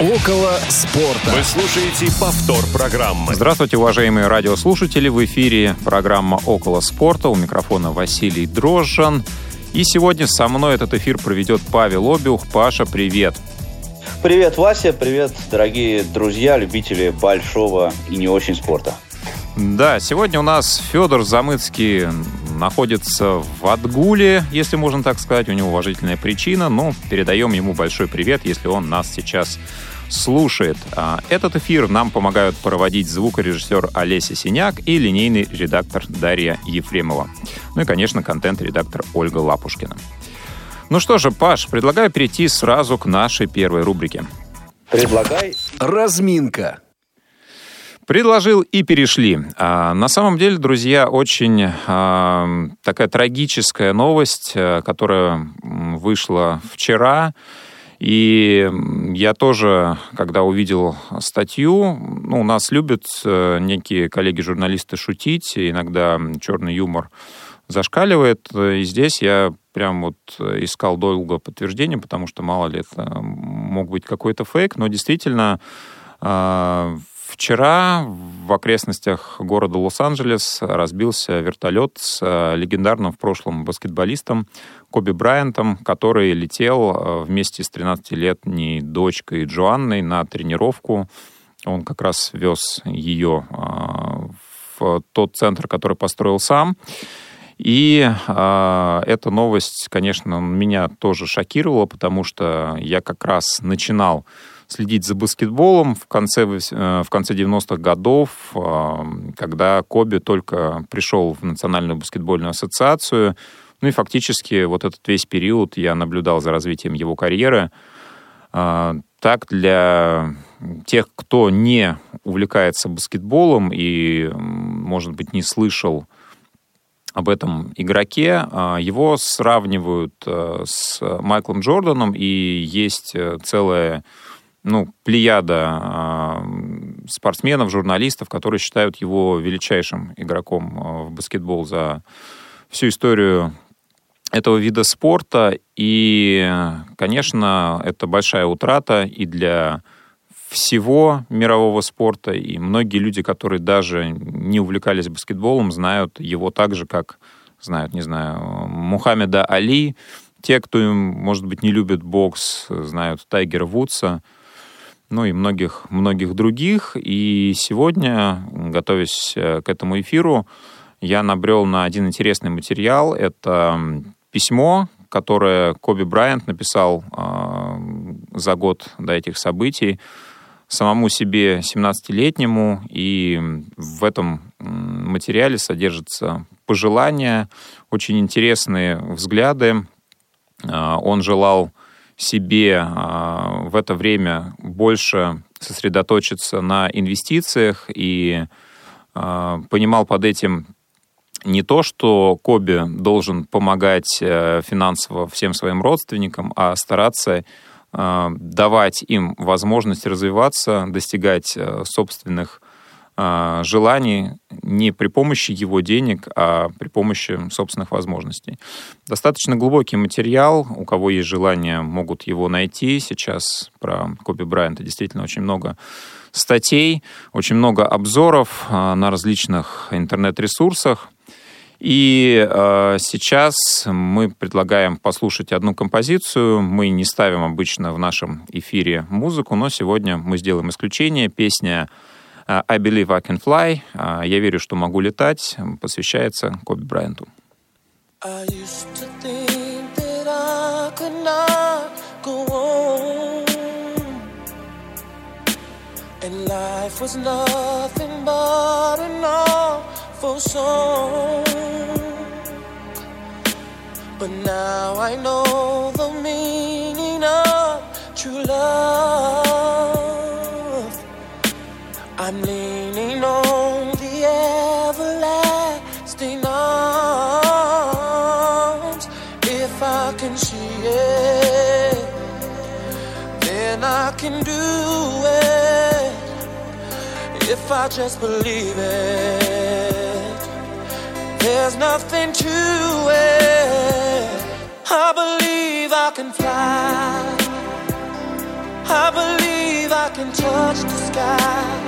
Около спорта. Вы слушаете повтор программы. Здравствуйте, уважаемые радиослушатели. В эфире программа «Около спорта». У микрофона Василий Дрожжан. И сегодня со мной этот эфир проведет Павел Обиух. Паша, привет. Привет, Вася. Привет, дорогие друзья, любители большого и не очень спорта. Да, сегодня у нас Федор Замыцкий находится в Адгуле, если можно так сказать. У него уважительная причина, но передаем ему большой привет, если он нас сейчас слушает. А, этот эфир нам помогают проводить звукорежиссер Олеся Синяк и линейный редактор Дарья Ефремова. Ну и, конечно, контент-редактор Ольга Лапушкина. Ну что же, Паш, предлагаю перейти сразу к нашей первой рубрике. Предлагай. Разминка. Предложил и перешли. А, на самом деле, друзья, очень а, такая трагическая новость, а, которая вышла вчера. И я тоже, когда увидел статью, ну, у нас любят э, некие коллеги-журналисты шутить, иногда черный юмор зашкаливает. И здесь я прям вот искал долго подтверждение, потому что мало ли это мог быть какой-то фейк, но действительно Вчера в окрестностях города Лос-Анджелес разбился вертолет с э, легендарным в прошлом баскетболистом Коби Брайантом, который летел э, вместе с 13-летней дочкой Джоанной на тренировку. Он как раз вез ее э, в тот центр, который построил сам. И э, эта новость, конечно, меня тоже шокировала, потому что я как раз начинал следить за баскетболом в конце, э, в конце 90-х годов, э, когда Коби только пришел в Национальную баскетбольную ассоциацию. Ну и фактически вот этот весь период я наблюдал за развитием его карьеры. Э, так, для тех, кто не увлекается баскетболом и, может быть, не слышал об этом игроке. Его сравнивают с Майклом Джорданом, и есть целая ну, плеяда э, спортсменов, журналистов, которые считают его величайшим игроком э, в баскетбол за всю историю этого вида спорта. И, конечно, это большая утрата и для всего мирового спорта. И многие люди, которые даже не увлекались баскетболом, знают его так же, как знают, не знаю, Мухаммеда Али. Те, кто, может быть, не любит бокс, знают Тайгера Вудса – ну и многих, многих других. И сегодня, готовясь э, к этому эфиру, я набрел на один интересный материал. Это письмо, которое Коби Брайант написал э, за год до этих событий самому себе 17-летнему. И в этом материале содержатся пожелания, очень интересные взгляды. Э, он желал себе а, в это время больше сосредоточиться на инвестициях и а, понимал под этим не то, что Коби должен помогать э, финансово всем своим родственникам, а стараться а, давать им возможность развиваться, достигать э, собственных а, желаний не при помощи его денег, а при помощи собственных возможностей. Достаточно глубокий материал. У кого есть желание, могут его найти. Сейчас про Коби Брайанта действительно очень много статей, очень много обзоров а, на различных интернет-ресурсах. И э, сейчас мы предлагаем послушать одну композицию. Мы не ставим обычно в нашем эфире музыку, но сегодня мы сделаем исключение. Песня I Believe I Can Fly, uh, Я верю, что могу летать, посвящается Коби Брайанту. I used to think that I could not go on And life was nothing but an awful song But now I know the meaning of true love I'm leaning on the everlasting arms. If I can see it, then I can do it. If I just believe it, there's nothing to it. I believe I can fly. I believe I can touch the sky.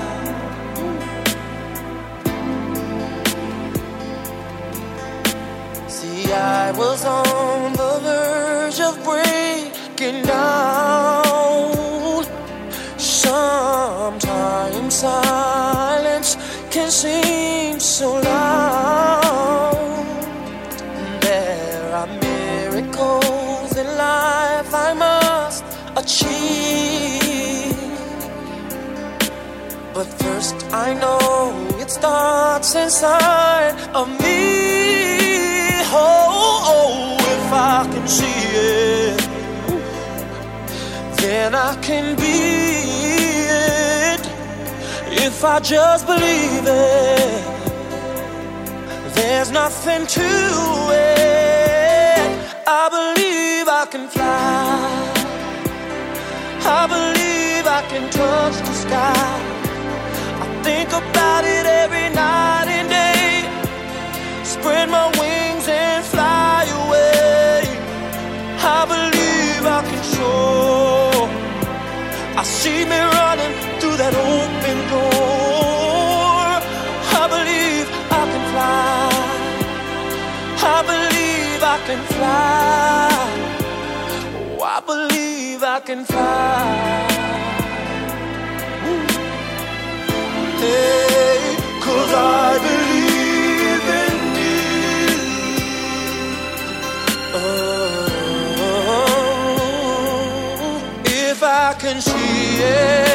I was on the verge of breaking down. Sometimes silence can seem so loud. There are miracles in life I must achieve. But first, I know it starts inside of me. Oh, if I can see it, then I can be it. If I just believe it, there's nothing to it. I believe I can fly. I believe I can touch the sky. I think about it every night and day. Spread my wings can fly. Oh, I believe I can fly. Hey, cause I believe in you. Oh, if I can see it,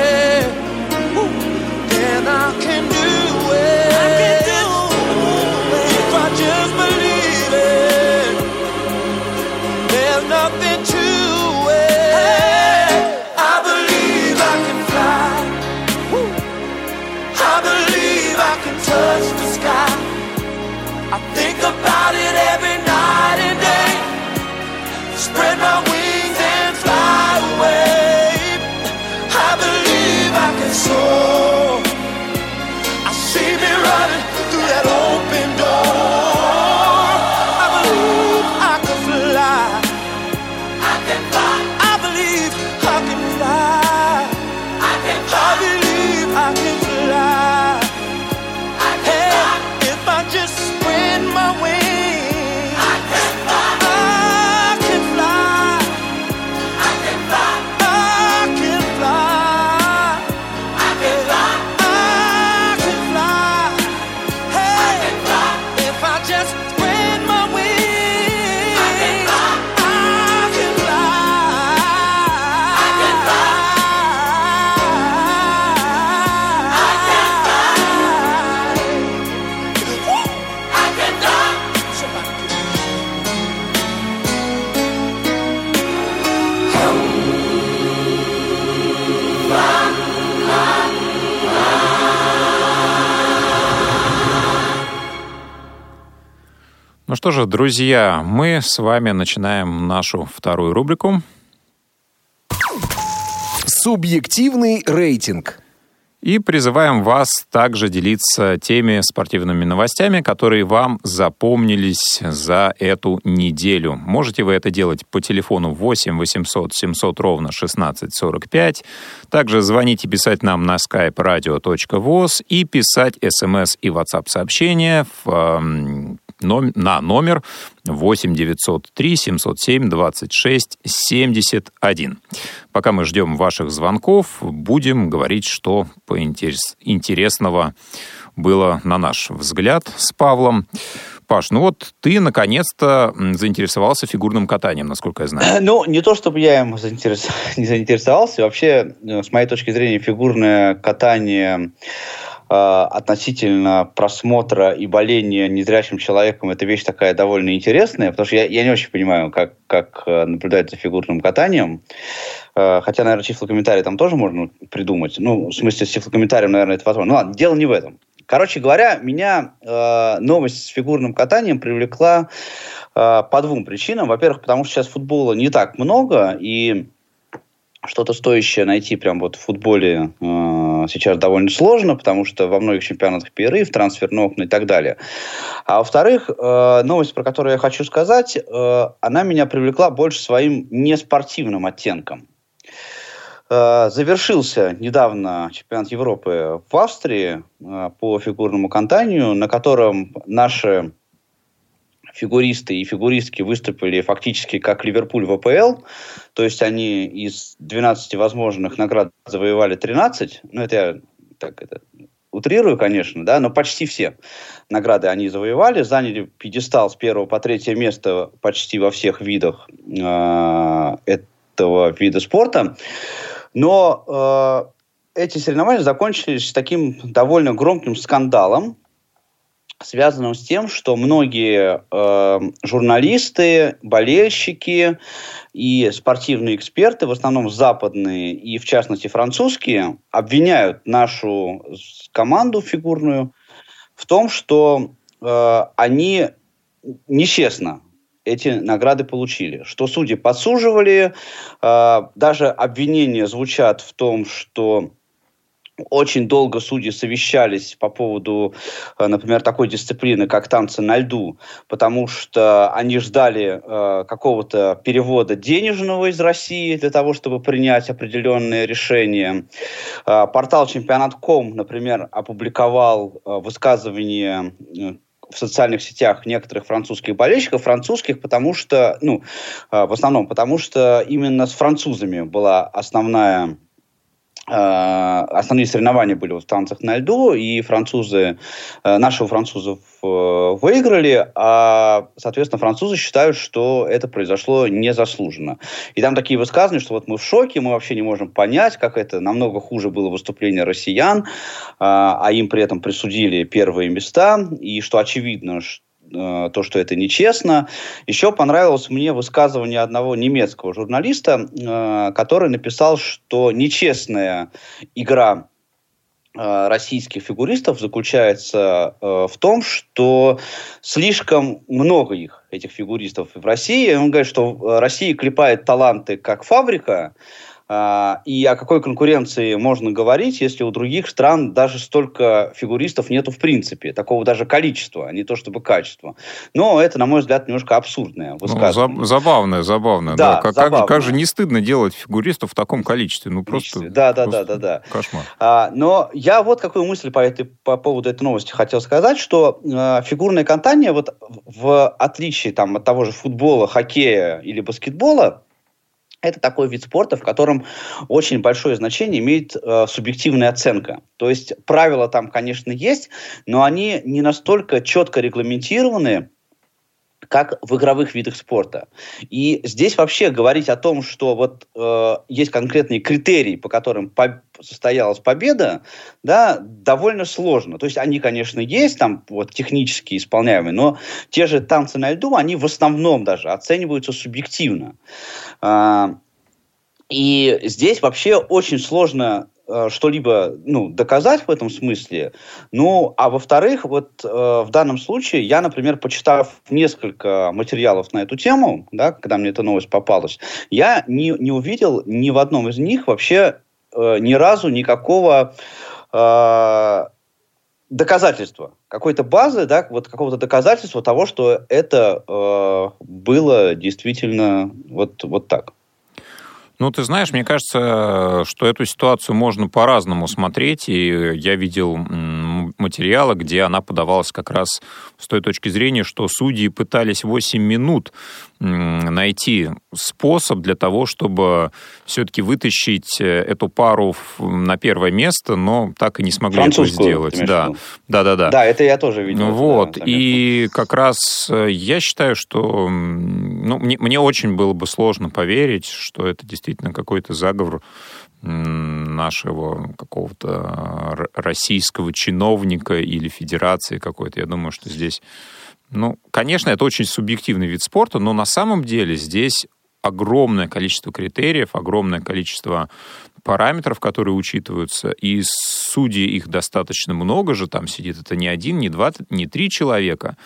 что же, друзья, мы с вами начинаем нашу вторую рубрику. Субъективный рейтинг. И призываем вас также делиться теми спортивными новостями, которые вам запомнились за эту неделю. Можете вы это делать по телефону 8 800 700 ровно 1645. Также звонить и писать нам на skype radio.voz и писать смс и WhatsApp сообщения в, эм, на номер 8 903 707 26 71. Пока мы ждем ваших звонков, будем говорить, что поинтерес- интересного было на наш взгляд с Павлом. Паш, ну вот ты наконец-то заинтересовался фигурным катанием, насколько я знаю. Ну, не то чтобы я им заинтерес- не заинтересовался. Вообще, э, с моей точки зрения, фигурное катание относительно просмотра и боления незрячим человеком это вещь такая довольно интересная, потому что я, я не очень понимаю, как, как наблюдать за фигурным катанием. Хотя, наверное, тифлокомментарий там тоже можно придумать. Ну, в смысле, с тифлокомментарием, наверное, это возможно. Ну ладно, дело не в этом. Короче говоря, меня э, новость с фигурным катанием привлекла э, по двум причинам. Во-первых, потому что сейчас футбола не так много, и что-то стоящее найти прям вот в футболе э, сейчас довольно сложно, потому что во многих чемпионатах перерыв, трансферные окна и так далее. А во-вторых, э, новость, про которую я хочу сказать, э, она меня привлекла больше своим неспортивным оттенком. Э, завершился недавно чемпионат Европы в Австрии по фигурному катанию, на котором наши фигуристы и фигуристки выступили фактически как Ливерпуль в АПЛ. То есть они из 12 возможных наград завоевали 13. Ну, это я так это утрирую, конечно, да, но почти все награды они завоевали, заняли пьедестал с первого по третье место почти во всех видах э, этого вида спорта. Но э, эти соревнования закончились таким довольно громким скандалом, связанным с тем, что многие э, журналисты, болельщики и спортивные эксперты, в основном западные и в частности французские, обвиняют нашу команду фигурную в том, что э, они нечестно эти награды получили. Что судьи подсуживали, э, даже обвинения звучат в том, что очень долго судьи совещались по поводу, э, например, такой дисциплины, как танцы на льду, потому что они ждали э, какого-то перевода денежного из России для того, чтобы принять определенные решения. Э, портал чемпионат.ком, например, опубликовал э, высказывание э, в социальных сетях некоторых французских болельщиков, французских, потому что, ну, э, в основном, потому что именно с французами была основная основные соревнования были в танцах на льду, и французы, э, нашего французов э, выиграли, а, соответственно, французы считают, что это произошло незаслуженно. И там такие высказывания, что вот мы в шоке, мы вообще не можем понять, как это намного хуже было выступление россиян, а им при этом присудили первые места, и что очевидно, что то, что это нечестно. Еще понравилось мне высказывание одного немецкого журналиста, э, который написал, что нечестная игра э, российских фигуристов заключается в том, что слишком много их, этих фигуристов в России. Он говорит, что Россия клепает таланты как фабрика, и о какой конкуренции можно говорить, если у других стран даже столько фигуристов нету в принципе, такого даже количества, а не то чтобы качества. Но это, на мой взгляд, немножко абсурдное Ну, забавное, забавное. Да, да. Как, забавное. Как, как же не стыдно делать фигуристов в таком количестве? Ну, просто, да, да, просто да, да, да. кошмар. А, но я вот какую мысль по, этой, по поводу этой новости хотел сказать, что э, фигурное катание, вот в отличие там, от того же футбола, хоккея или баскетбола, это такой вид спорта, в котором очень большое значение имеет э, субъективная оценка. То есть правила там, конечно, есть, но они не настолько четко регламентированы, как в игровых видах спорта. И здесь вообще говорить о том, что вот э, есть конкретные критерии, по которым по состоялась победа, да, довольно сложно. То есть они, конечно, есть там вот технически исполняемые, но те же танцы на льду, они в основном даже оцениваются субъективно. Э, и здесь вообще очень сложно что-либо ну, доказать в этом смысле. Ну, а во-вторых, вот э, в данном случае я, например, почитав несколько материалов на эту тему, да, когда мне эта новость попалась, я не, не увидел ни в одном из них вообще э, ни разу никакого э, доказательства, какой-то базы, да, вот какого-то доказательства того, что это э, было действительно вот, вот так. Ну, ты знаешь, мне кажется, что эту ситуацию можно по-разному смотреть, и я видел материалы, где она подавалась как раз с той точки зрения, что судьи пытались 8 минут найти способ для того, чтобы все-таки вытащить э, эту пару на первое место, но так и не смогли это сделать. Да. да, да, да. Да, это я тоже видел. Вот. Да, и как раз э, я считаю, что ну, мне, мне очень было бы сложно поверить, что это действительно какой-то заговор нашего какого-то российского чиновника или федерации какой-то. Я думаю, что здесь... Ну, конечно, это очень субъективный вид спорта, но на самом деле здесь огромное количество критериев, огромное количество параметров, которые учитываются, и судей их достаточно много же, там сидит это не один, не два, не три человека,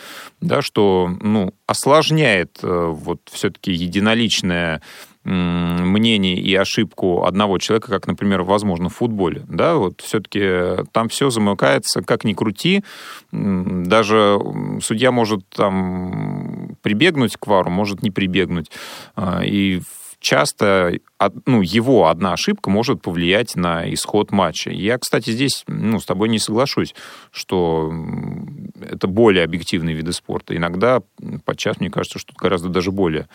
да, что, ну, осложняет э, вот все-таки единоличное мнение и ошибку одного человека, как, например, возможно, в футболе. Да, вот все-таки там все замыкается, как ни крути. Даже судья может там прибегнуть к вару, может не прибегнуть. А, и часто ну, его одна ошибка может повлиять на исход матча. Я, кстати, здесь ну, с тобой не соглашусь, что это более объективные виды спорта. Иногда, подчас, мне кажется, что гораздо даже более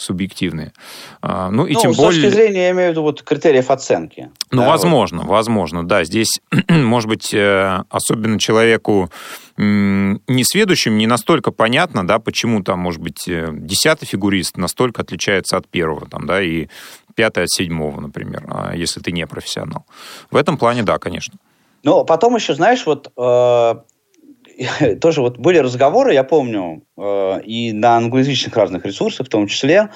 субъективные. А, ну, и ну, тем с более... точки зрения, я имею в виду, вот, критериев оценки. Ну, да, возможно, вот. возможно, да. Здесь, может быть, э, особенно человеку несведущим не настолько понятно, да, почему там, может быть, э, десятый фигурист настолько отличается от первого, там, да, и пятый от седьмого, например, а если ты не профессионал. В этом плане, да, конечно. Ну, потом еще, знаешь, вот э, тоже вот были разговоры, я помню, э, и на англоязычных разных ресурсах, в том числе,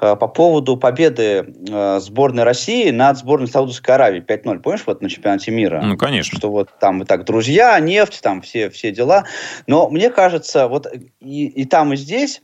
э, по поводу победы э, сборной России над сборной Саудовской Аравии 5-0. Помнишь, вот на чемпионате мира? Ну, конечно. Что вот там и так друзья, нефть, там все, все дела. Но мне кажется, вот и, и там, и здесь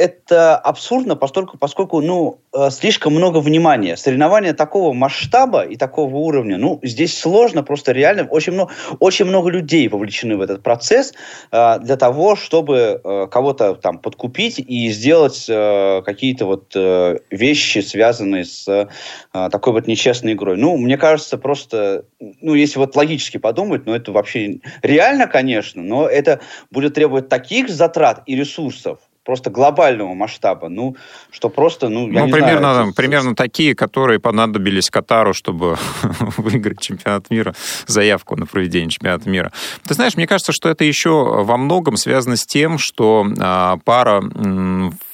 это абсурдно, поскольку, поскольку ну, э, слишком много внимания. Соревнования такого масштаба и такого уровня, ну, здесь сложно, просто реально очень много, очень много людей вовлечены в этот процесс э, для того, чтобы э, кого-то там подкупить и сделать э, какие-то вот э, вещи, связанные с э, такой вот нечестной игрой. Ну, мне кажется, просто, ну, если вот логически подумать, ну, это вообще реально, конечно, но это будет требовать таких затрат и ресурсов, просто глобального масштаба, ну, что просто, ну, я ну, не примерно, знаю. примерно такие, которые понадобились Катару, чтобы выиграть чемпионат мира, заявку на проведение чемпионата мира. Ты знаешь, мне кажется, что это еще во многом связано с тем, что а, пара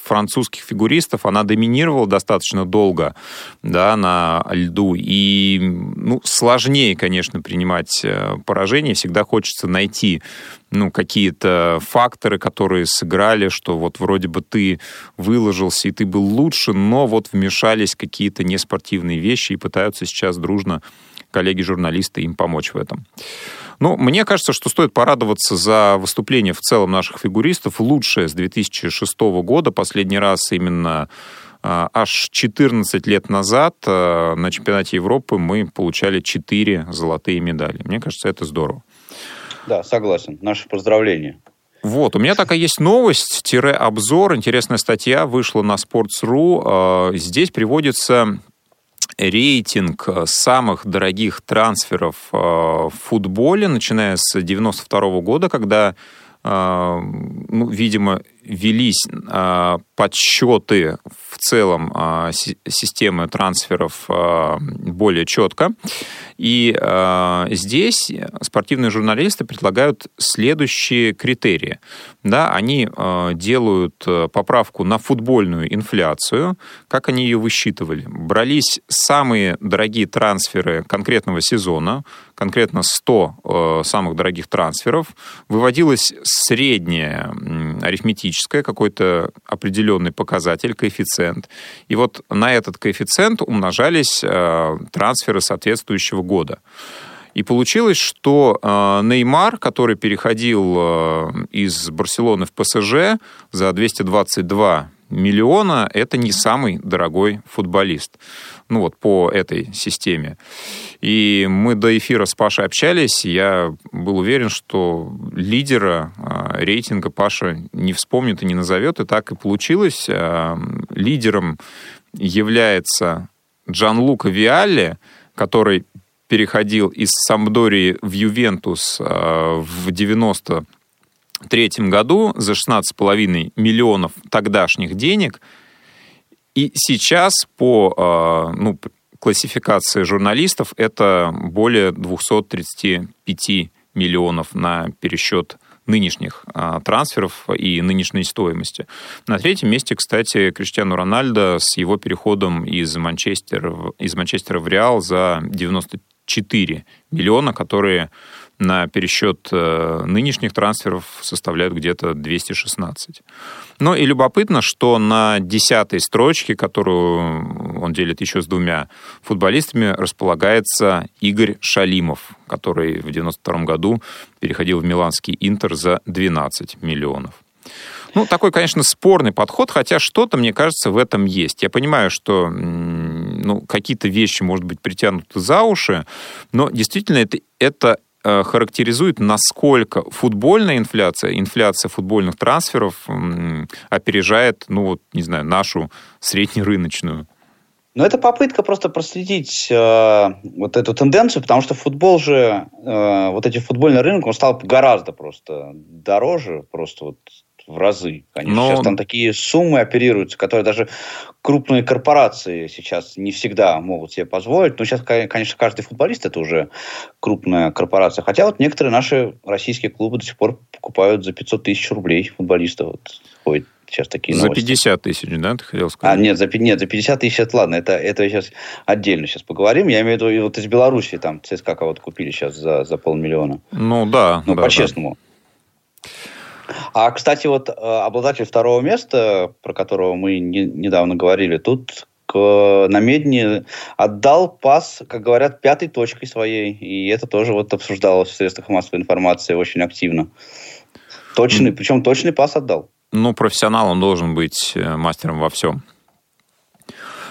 французских фигуристов, она доминировала достаточно долго да, на льду. И ну, сложнее, конечно, принимать э, поражение. Всегда хочется найти ну, какие-то факторы, которые сыграли, что вот вроде бы ты выложился и ты был лучше, но вот вмешались какие-то неспортивные вещи и пытаются сейчас дружно коллеги-журналисты им помочь в этом. Ну, мне кажется, что стоит порадоваться за выступление в целом наших фигуристов. Лучшее с 2006 года. Последний раз именно а, аж 14 лет назад а, на чемпионате Европы мы получали 4 золотые медали. Мне кажется, это здорово. Да, согласен. Наши поздравления. Вот, у меня такая есть новость, тире обзор, интересная статья вышла на Sports.ru. А, здесь приводится рейтинг э, самых дорогих трансферов э, в футболе, начиная с 92 года, когда, э, ну, видимо, велись подсчеты в целом системы трансферов более четко. И э, здесь спортивные журналисты предлагают следующие критерии. Да, они делают поправку на футбольную инфляцию. Как они ее высчитывали? Брались самые дорогие трансферы конкретного сезона, конкретно 100 э, самых дорогих трансферов, выводилось среднее арифметическое, какой-то определенный показатель, коэффициент. И вот на этот коэффициент умножались э, трансферы соответствующего года. И получилось, что э, Неймар, который переходил э, из Барселоны в ПСЖ за 222 миллиона – это не самый дорогой футболист. Ну вот по этой системе. И мы до эфира с Пашей общались, я был уверен, что лидера а, рейтинга Паша не вспомнит и не назовет, и так и получилось. А, лидером является Джан Лука Виалли, который переходил из Самдории в Ювентус а, в 90 1993 году за 16,5 миллионов тогдашних денег. И сейчас по а, ну, классификации журналистов это более 235 миллионов на пересчет нынешних а, трансферов и нынешней стоимости. На третьем месте, кстати, Криштиану Рональдо с его переходом из Манчестера, из Манчестера в Реал за 94 миллиона, которые на пересчет э, нынешних трансферов составляют где-то 216. Ну и любопытно, что на десятой строчке, которую он делит еще с двумя футболистами, располагается Игорь Шалимов, который в 92 году переходил в Миланский Интер за 12 миллионов. Ну, такой, конечно, спорный подход, хотя что-то, мне кажется, в этом есть. Я понимаю, что ну, какие-то вещи, может быть, притянуты за уши, но действительно это, это характеризует, насколько футбольная инфляция, инфляция футбольных трансферов опережает, ну вот, не знаю, нашу среднерыночную. Но это попытка просто проследить э, вот эту тенденцию, потому что футбол же, э, вот эти футбольный рынок, он стал гораздо просто дороже, просто вот в разы. Конечно, Но... сейчас там такие суммы оперируются, которые даже крупные корпорации сейчас не всегда могут себе позволить. Но сейчас, конечно, каждый футболист это уже крупная корпорация. Хотя вот некоторые наши российские клубы до сих пор покупают за 500 тысяч рублей футболистов. Вот ходит сейчас такие новости. За 50 тысяч, да, ты хотел сказать? А, нет, за, нет, за 50 тысяч, это ладно, это, это сейчас отдельно сейчас поговорим. Я имею в виду, вот из Беларуси там ЦСКА кого-то купили сейчас за, за полмиллиона. Ну, да. Ну, да, по-честному. Да. А, кстати, вот э, обладатель второго места, про которого мы не, недавно говорили, тут к, на Медне отдал пас, как говорят, пятой точкой своей. И это тоже вот обсуждалось в средствах массовой информации очень активно. Точный, причем точный пас отдал. Ну, профессионал он должен быть э, мастером во всем.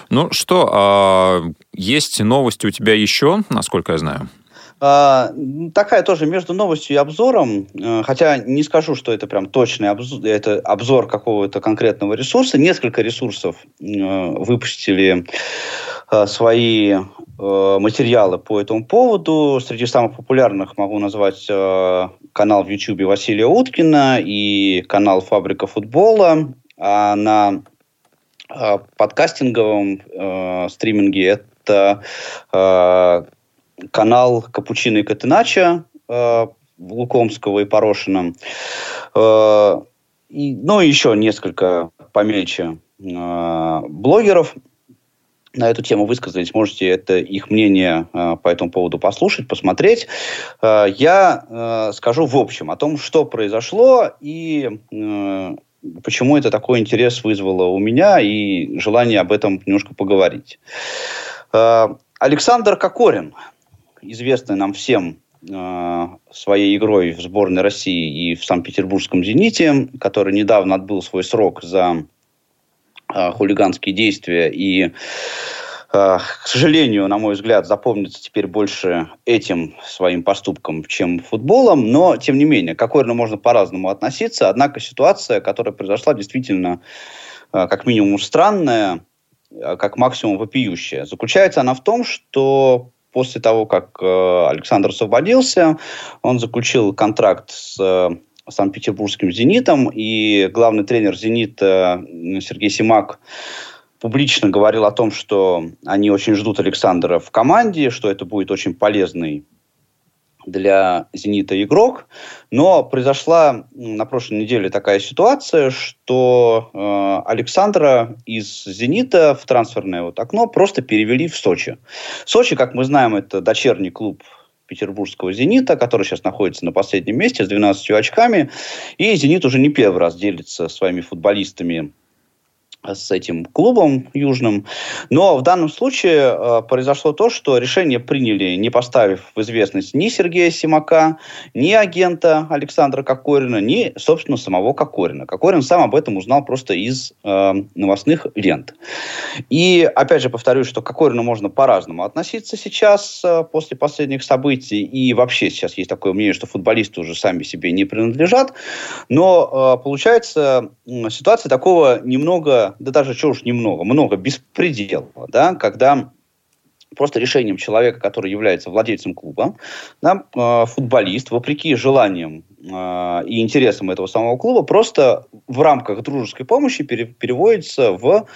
Ну что, а, есть новости у тебя еще, насколько я знаю? А, такая тоже между новостью и обзором, э, хотя не скажу, что это прям точный обзор, это обзор какого-то конкретного ресурса. Несколько ресурсов э, выпустили э, свои материалы по этому поводу. Среди самых популярных могу назвать канал в YouTube Василия Уткина и канал «Фабрика футбола». А на подкастинговом стриминге это канал Капучино и Катенача э, Лукомского и Порошина. Э, и, ну, еще несколько помельче э, блогеров на эту тему высказались. Можете это их мнение э, по этому поводу послушать, посмотреть. Я скажу в общем о том, что произошло и почему это такой интерес вызвало у меня и желание об этом немножко поговорить. Александр Кокорин – известный нам всем э, своей игрой в сборной России и в Санкт-Петербургском «Зените», который недавно отбыл свой срок за э, хулиганские действия и э, к сожалению, на мой взгляд, запомнится теперь больше этим своим поступком, чем футболом. Но, тем не менее, к Кокорину можно по-разному относиться. Однако ситуация, которая произошла, действительно как минимум странная, как максимум вопиющая. Заключается она в том, что после того, как э, Александр освободился, он заключил контракт с э, Санкт-Петербургским «Зенитом», и главный тренер «Зенита» Сергей Симак публично говорил о том, что они очень ждут Александра в команде, что это будет очень полезный для «Зенита» игрок. Но произошла на прошлой неделе такая ситуация, что э, Александра из «Зенита» в трансферное вот окно просто перевели в Сочи. Сочи, как мы знаем, это дочерний клуб петербургского «Зенита», который сейчас находится на последнем месте с 12 очками. И «Зенит» уже не первый раз делится своими футболистами с этим клубом южным. Но в данном случае э, произошло то, что решение приняли, не поставив в известность ни Сергея Симака, ни агента Александра Кокорина, ни, собственно, самого Кокорина. Кокорин сам об этом узнал просто из э, новостных лент. И, опять же, повторюсь, что к Кокорину можно по-разному относиться сейчас, э, после последних событий. И вообще сейчас есть такое мнение, что футболисты уже сами себе не принадлежат. Но э, получается э, ситуация такого немного да даже чего уж немного, много беспредела, да, когда просто решением человека, который является владельцем клуба, да, э, футболист, вопреки желаниям э, и интересам этого самого клуба, просто в рамках дружеской помощи пере, переводится в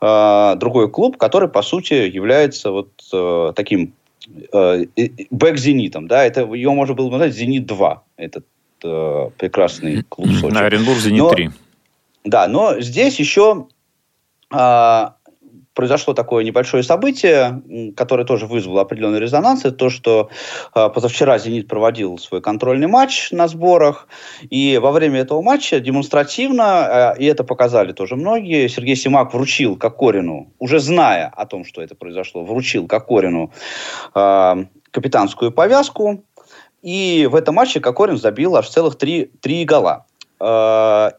э, другой клуб, который, по сути, является вот э, таким э, бэк-зенитом. Да, это, его можно было бы назвать «Зенит-2». Это э, прекрасный клуб Сочи. На Оренбург «Зенит» Но- 3. Да, но здесь еще произошло такое небольшое событие, которое тоже вызвало определенный резонанс. Это то, что а, позавчера «Зенит» проводил свой контрольный матч на сборах. И во время этого матча демонстративно, а, и это показали тоже многие, Сергей Симак вручил Кокорину, уже зная о том, что это произошло, вручил Кокорину а, капитанскую повязку. И в этом матче Кокорин забил аж целых три, три гола.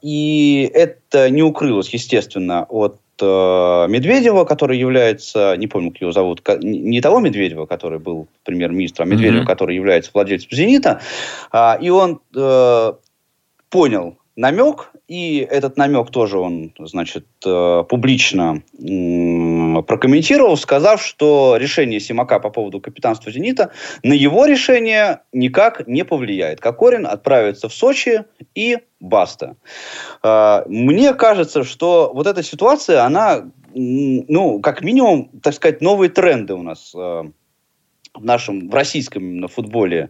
И это не укрылось, естественно, от Медведева, который является, не помню, как его зовут, не того Медведева, который был премьер-министром, а Медведева, Мгм. который является владельцем «Зенита». А, И он э, понял намек, и этот намек тоже он, значит, э, публично прокомментировал, сказав, что решение Симака по поводу капитанства «Зенита» на его решение никак не повлияет. Кокорин отправится в Сочи и баста. Э, Мне кажется, что вот эта ситуация, она, ну, как минимум, так сказать, новые тренды у нас э, в нашем, в российском именно футболе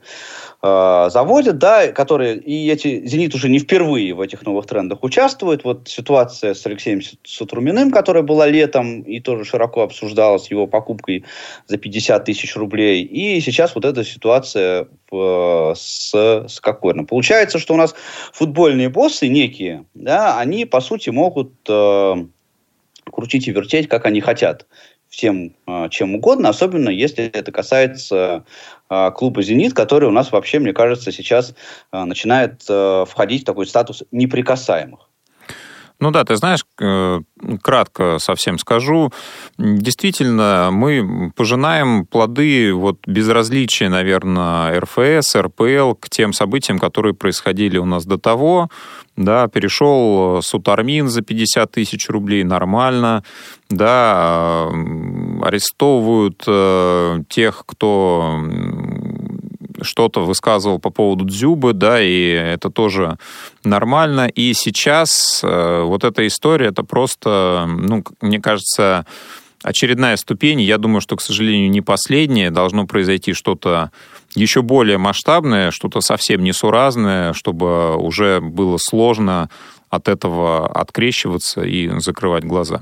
э, заводят, да, которые, и эти, «Зенит» уже не впервые в этих новых трендах участвует. Вот ситуация с Алексеем Сутруминым, которая была летом и тоже широко обсуждалась его покупкой за 50 тысяч рублей. И сейчас вот эта ситуация в, с, с Кокориным. Получается, что у нас футбольные боссы некие, да, они, по сути, могут э, крутить и вертеть, как они хотят всем э, чем угодно, особенно если это касается э, клуба «Зенит», который у нас вообще, мне кажется, сейчас э, начинает входить в такой статус неприкасаемых. Ну да, ты знаешь, э, кратко совсем скажу. Действительно, мы пожинаем плоды вот безразличия, наверное, РФС, РПЛ к тем событиям, которые происходили у нас до того. Да, перешел Сутармин за 50 тысяч рублей, нормально. Да, арестовывают э, тех, кто что-то высказывал по поводу Дзюбы, да, и это тоже нормально. И сейчас э, вот эта история, это просто, ну, мне кажется, очередная ступень. Я думаю, что, к сожалению, не последняя. Должно произойти что-то еще более масштабное, что-то совсем несуразное, чтобы уже было сложно от этого открещиваться и закрывать глаза.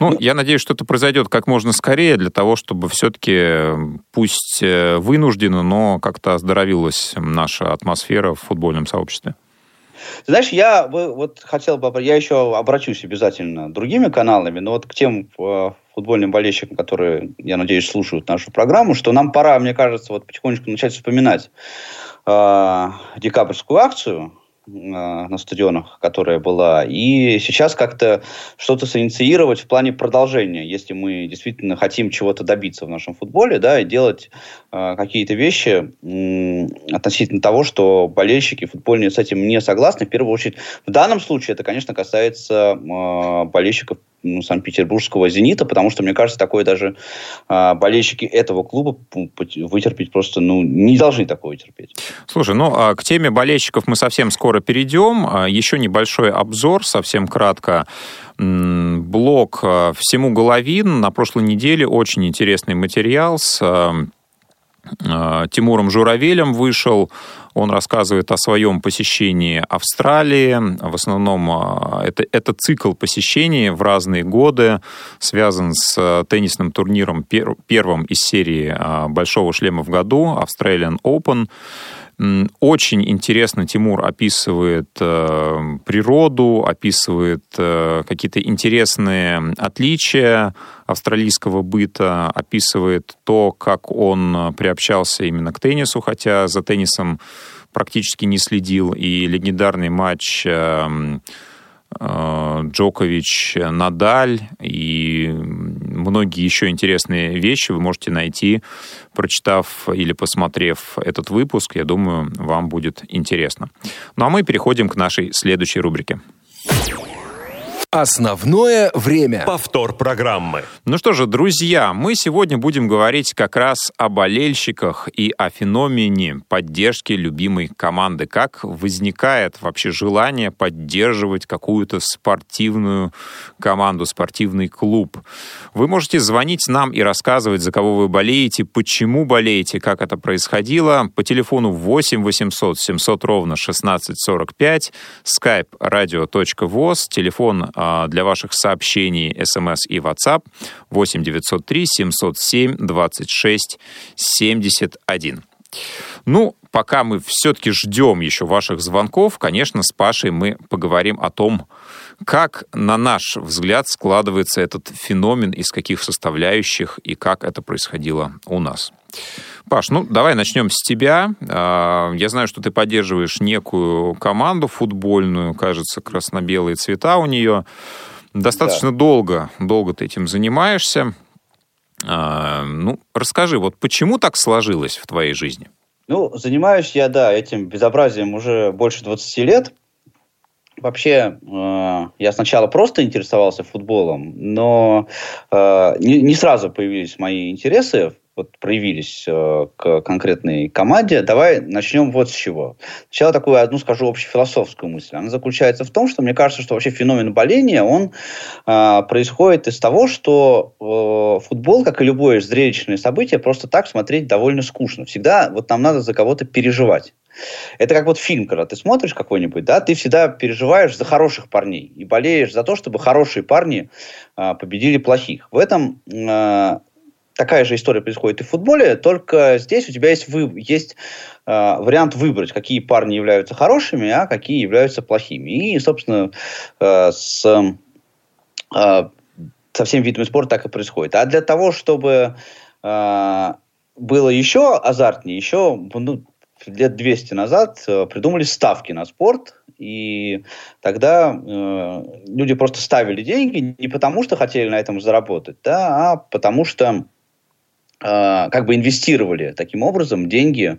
Ну, я надеюсь, что это произойдет как можно скорее для того, чтобы все-таки, пусть э, вынужденно, но как-то оздоровилась наша атмосфера в футбольном сообществе. Ты знаешь, я бы вот хотел бы, я еще обращусь обязательно другими каналами, но вот к тем э, футбольным болельщикам, которые, я надеюсь, слушают нашу программу, что нам пора, мне кажется, вот потихонечку начать вспоминать э, декабрьскую акцию на стадионах, которая была, и сейчас как-то что-то синициировать в плане продолжения, если мы действительно хотим чего-то добиться в нашем футболе, да, и делать э, какие-то вещи м, относительно того, что болельщики футбольные с этим не согласны. В первую очередь, в данном случае это, конечно, касается э, болельщиков ну, Санкт-Петербургского «Зенита», потому что, мне кажется, такое даже э, болельщики этого клуба вытерпеть просто, ну, не должны такое терпеть. Слушай, ну, а к теме болельщиков мы совсем скоро перейдем. А, Еще небольшой обзор, совсем кратко. М, Блог а, «Всему Головин». На прошлой неделе очень интересный материал с а, а, Тимуром Журавелем вышел. Он рассказывает о своем посещении Австралии. В основном а, это, это цикл посещений в разные годы, связан с а, теннисным турниром пер- первым из серии «Большого шлема в году» Australian Open. Очень интересно Тимур описывает э, природу, описывает э, какие-то интересные отличия австралийского быта, описывает то, как он приобщался именно к теннису, хотя за теннисом практически не следил, и легендарный матч э, э, Джокович, Надаль и многие еще интересные вещи вы можете найти, прочитав или посмотрев этот выпуск. Я думаю, вам будет интересно. Ну а мы переходим к нашей следующей рубрике. Основное время. Повтор программы. Ну что же, друзья, мы сегодня будем говорить как раз о болельщиках и о феномене поддержки любимой команды. Как возникает вообще желание поддерживать какую-то спортивную команду, спортивный клуб. Вы можете звонить нам и рассказывать, за кого вы болеете, почему болеете, как это происходило. По телефону 8 800 700 ровно 1645, skype radio.voz, телефон а, для ваших сообщений, смс и WhatsApp 8 903 707 26 71. Ну, пока мы все-таки ждем еще ваших звонков, конечно, с Пашей мы поговорим о том, как, на наш взгляд, складывается этот феномен, из каких составляющих и как это происходило у нас. Паш, ну давай начнем с тебя. А, я знаю, что ты поддерживаешь некую команду футбольную, кажется, красно-белые цвета у нее. Достаточно да. долго, долго ты этим занимаешься. А, ну, расскажи, вот почему так сложилось в твоей жизни? Ну, занимаюсь я, да, этим безобразием уже больше 20 лет. Вообще, э, я сначала просто интересовался футболом, но э, не, не сразу появились мои интересы вот проявились э, к конкретной команде, давай начнем вот с чего. Сначала такую одну скажу общефилософскую мысль. Она заключается в том, что мне кажется, что вообще феномен боления, он э, происходит из того, что э, футбол, как и любое зрелищное событие, просто так смотреть довольно скучно. Всегда вот нам надо за кого-то переживать. Это как вот фильм, когда ты смотришь какой-нибудь, да, ты всегда переживаешь за хороших парней и болеешь за то, чтобы хорошие парни э, победили плохих. В этом э, такая же история происходит и в футболе, только здесь у тебя есть, вы, есть э, вариант выбрать, какие парни являются хорошими, а какие являются плохими. И, собственно, э, с, э, со всеми видами спорта так и происходит. А для того, чтобы э, было еще азартнее, еще ну, лет 200 назад э, придумали ставки на спорт, и тогда э, люди просто ставили деньги не потому, что хотели на этом заработать, да, а потому что как бы инвестировали таким образом деньги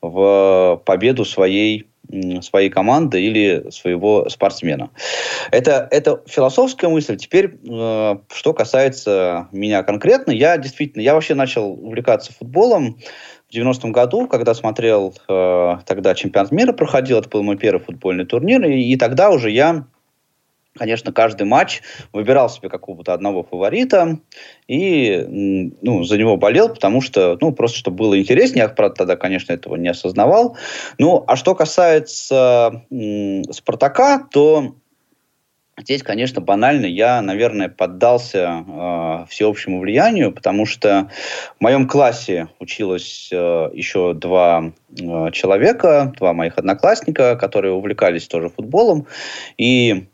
в победу своей своей команды или своего спортсмена. Это, это философская мысль. Теперь, э, что касается меня конкретно, я действительно, я вообще начал увлекаться футболом в 90-м году, когда смотрел, э, тогда чемпионат мира проходил, это был мой первый футбольный турнир, и, и тогда уже я конечно, каждый матч выбирал себе какого-то одного фаворита и ну, за него болел, потому что, ну, просто чтобы было интереснее. Я, правда, тогда, конечно, этого не осознавал. Ну, а что касается Спартака, то Здесь, конечно, банально, я, наверное, поддался э, всеобщему влиянию, потому что в моем классе училось э, еще два э, человека, два моих одноклассника, которые увлекались тоже футболом. И